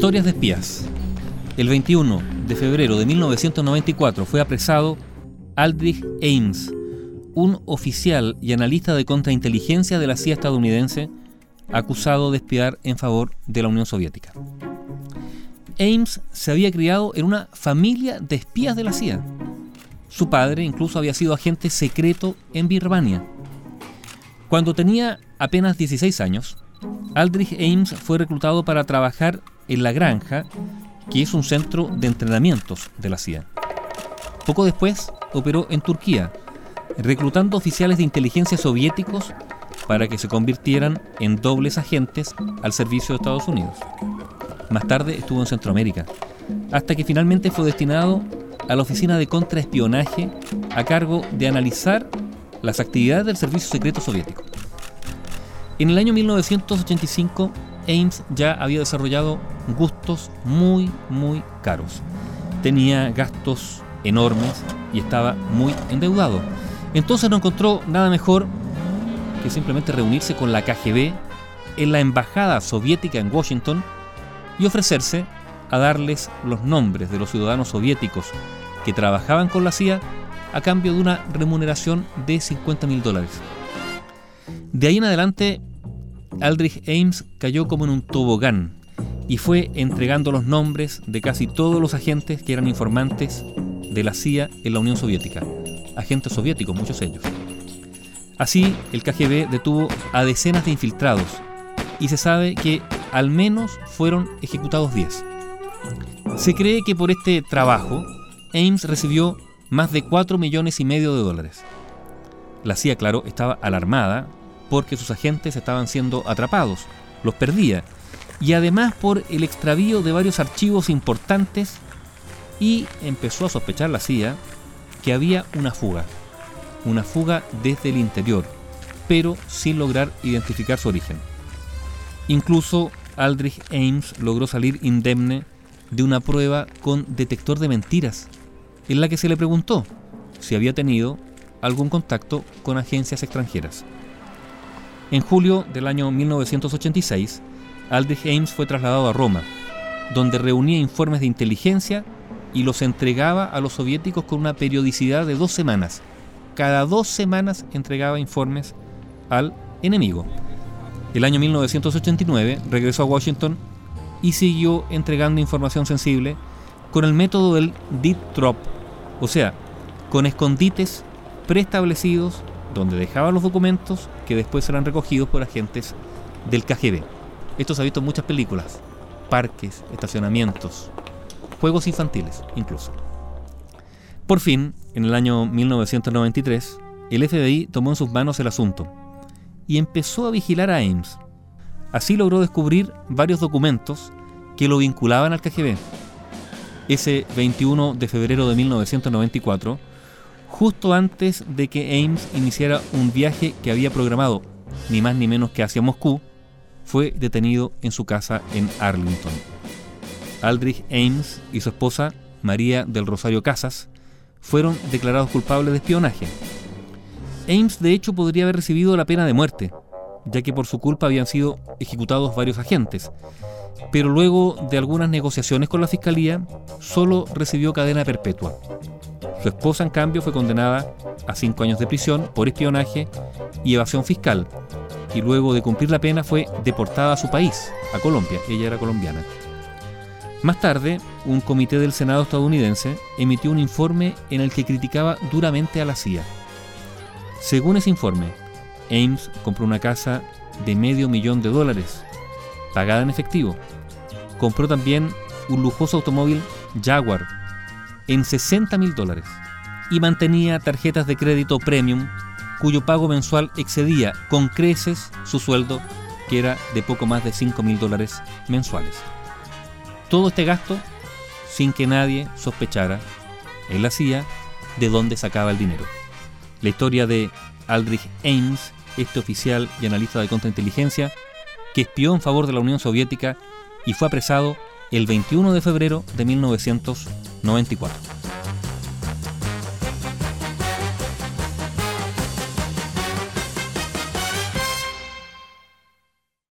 Historias de espías. El 21 de febrero de 1994 fue apresado Aldrich Ames, un oficial y analista de contrainteligencia de la CIA estadounidense acusado de espiar en favor de la Unión Soviética. Ames se había criado en una familia de espías de la CIA. Su padre incluso había sido agente secreto en Birmania. Cuando tenía apenas 16 años, Aldrich Ames fue reclutado para trabajar en La Granja, que es un centro de entrenamientos de la CIA. Poco después operó en Turquía, reclutando oficiales de inteligencia soviéticos para que se convirtieran en dobles agentes al servicio de Estados Unidos. Más tarde estuvo en Centroamérica, hasta que finalmente fue destinado a la Oficina de Contraespionaje a cargo de analizar las actividades del Servicio Secreto Soviético. En el año 1985, Ames ya había desarrollado gustos muy, muy caros. Tenía gastos enormes y estaba muy endeudado. Entonces no encontró nada mejor que simplemente reunirse con la KGB en la embajada soviética en Washington y ofrecerse a darles los nombres de los ciudadanos soviéticos que trabajaban con la CIA a cambio de una remuneración de 50 mil dólares. De ahí en adelante, Aldrich Ames cayó como en un tobogán y fue entregando los nombres de casi todos los agentes que eran informantes de la CIA en la Unión Soviética, agentes soviéticos, muchos ellos. Así, el KGB detuvo a decenas de infiltrados y se sabe que al menos fueron ejecutados 10. Se cree que por este trabajo, Ames recibió más de 4 millones y medio de dólares. La CIA, claro, estaba alarmada porque sus agentes estaban siendo atrapados, los perdía, y además por el extravío de varios archivos importantes y empezó a sospechar la CIA que había una fuga una fuga desde el interior, pero sin lograr identificar su origen. Incluso Aldrich Ames logró salir indemne de una prueba con detector de mentiras, en la que se le preguntó si había tenido algún contacto con agencias extranjeras. En julio del año 1986, Aldrich Ames fue trasladado a Roma, donde reunía informes de inteligencia y los entregaba a los soviéticos con una periodicidad de dos semanas, cada dos semanas entregaba informes al enemigo. El año 1989 regresó a Washington y siguió entregando información sensible con el método del deep drop, o sea, con escondites preestablecidos donde dejaba los documentos que después eran recogidos por agentes del KGB. Esto se ha visto en muchas películas, parques, estacionamientos, juegos infantiles incluso. Por fin, en el año 1993, el FBI tomó en sus manos el asunto y empezó a vigilar a Ames. Así logró descubrir varios documentos que lo vinculaban al KGB. Ese 21 de febrero de 1994, justo antes de que Ames iniciara un viaje que había programado ni más ni menos que hacia Moscú, fue detenido en su casa en Arlington. Aldrich Ames y su esposa, María del Rosario Casas, fueron declarados culpables de espionaje. Ames de hecho podría haber recibido la pena de muerte, ya que por su culpa habían sido ejecutados varios agentes, pero luego de algunas negociaciones con la fiscalía solo recibió cadena perpetua. Su esposa, en cambio, fue condenada a cinco años de prisión por espionaje y evasión fiscal, y luego de cumplir la pena fue deportada a su país, a Colombia. Ella era colombiana. Más tarde, un comité del Senado estadounidense emitió un informe en el que criticaba duramente a la CIA. Según ese informe, Ames compró una casa de medio millón de dólares, pagada en efectivo. Compró también un lujoso automóvil Jaguar en 60 mil dólares y mantenía tarjetas de crédito premium cuyo pago mensual excedía con creces su sueldo, que era de poco más de 5 mil dólares mensuales. Todo este gasto sin que nadie sospechara la CIA de dónde sacaba el dinero. La historia de Aldrich Ames, este oficial y analista de contrainteligencia, que espió en favor de la Unión Soviética y fue apresado el 21 de febrero de 1994.